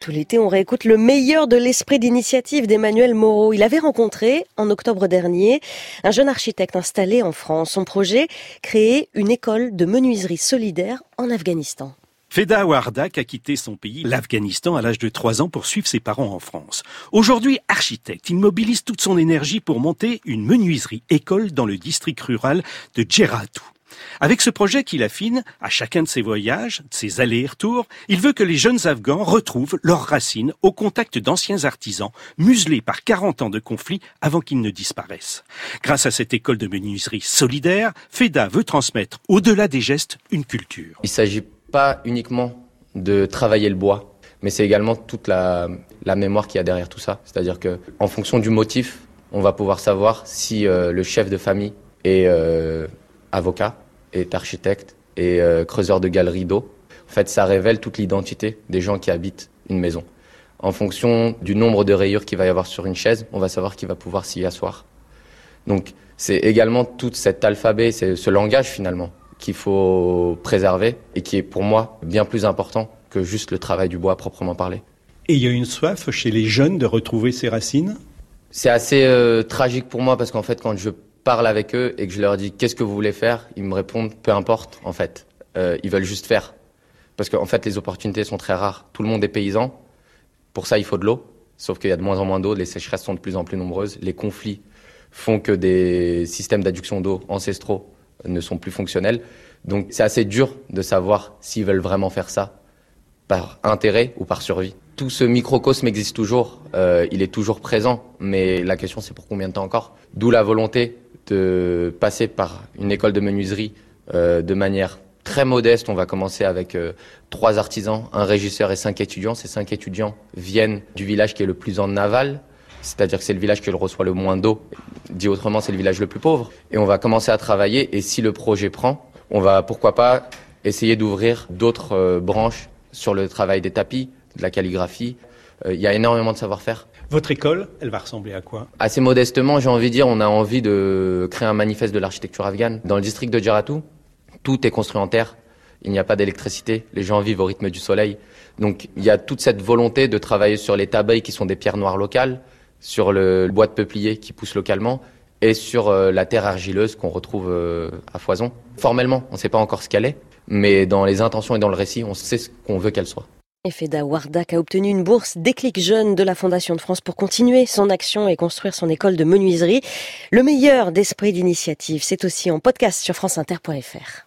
Tout l'été, on réécoute le meilleur de l'esprit d'initiative d'Emmanuel Moreau. Il avait rencontré, en octobre dernier, un jeune architecte installé en France. Son projet, créer une école de menuiserie solidaire en Afghanistan. Feda Wardak a quitté son pays, l'Afghanistan, à l'âge de 3 ans pour suivre ses parents en France. Aujourd'hui architecte, il mobilise toute son énergie pour monter une menuiserie école dans le district rural de Djeratou. Avec ce projet qu'il affine, à chacun de ses voyages, de ses allers-retours, il veut que les jeunes Afghans retrouvent leurs racines au contact d'anciens artisans, muselés par 40 ans de conflits avant qu'ils ne disparaissent. Grâce à cette école de menuiserie solidaire, FEDA veut transmettre, au-delà des gestes, une culture. Il ne s'agit pas uniquement de travailler le bois, mais c'est également toute la, mémoire qu'il y a derrière tout ça. C'est-à-dire que, en fonction du motif, on va pouvoir savoir si euh, le chef de famille est euh, avocat, est architecte et euh, creuseur de galeries d'eau. En fait, ça révèle toute l'identité des gens qui habitent une maison. En fonction du nombre de rayures qu'il va y avoir sur une chaise, on va savoir qui va pouvoir s'y asseoir. Donc, c'est également tout cet alphabet, c'est ce langage finalement qu'il faut préserver et qui est pour moi bien plus important que juste le travail du bois proprement parlé. Et il y a une soif chez les jeunes de retrouver ses racines? C'est assez euh, tragique pour moi parce qu'en fait, quand je parle avec eux et que je leur dis qu'est-ce que vous voulez faire, ils me répondent peu importe en fait. Euh, ils veulent juste faire. Parce qu'en fait, les opportunités sont très rares. Tout le monde est paysan. Pour ça, il faut de l'eau. Sauf qu'il y a de moins en moins d'eau. Les sécheresses sont de plus en plus nombreuses. Les conflits font que des systèmes d'adduction d'eau ancestraux ne sont plus fonctionnels. Donc, c'est assez dur de savoir s'ils veulent vraiment faire ça par intérêt ou par survie. Tout ce microcosme existe toujours, euh, il est toujours présent, mais la question c'est pour combien de temps encore? D'où la volonté de passer par une école de menuiserie euh, de manière très modeste. On va commencer avec euh, trois artisans, un régisseur et cinq étudiants. Ces cinq étudiants viennent du village qui est le plus en aval, c'est-à-dire que c'est le village qui reçoit le moins d'eau. Dit autrement, c'est le village le plus pauvre. Et on va commencer à travailler. Et si le projet prend, on va pourquoi pas essayer d'ouvrir d'autres euh, branches sur le travail des tapis, de la calligraphie. Il y a énormément de savoir-faire. Votre école, elle va ressembler à quoi? Assez modestement, j'ai envie de dire, on a envie de créer un manifeste de l'architecture afghane. Dans le district de Djaratou, tout est construit en terre. Il n'y a pas d'électricité. Les gens vivent au rythme du soleil. Donc, il y a toute cette volonté de travailler sur les tabayes qui sont des pierres noires locales, sur le bois de peuplier qui pousse localement et sur euh, la terre argileuse qu'on retrouve euh, à foison. Formellement, on ne sait pas encore ce qu'elle est, mais dans les intentions et dans le récit, on sait ce qu'on veut qu'elle soit. Feda Wardak a obtenu une bourse Déclic Jeune de la Fondation de France pour continuer son action et construire son école de menuiserie. Le meilleur d'esprit d'initiative, c'est aussi en podcast sur franceinter.fr.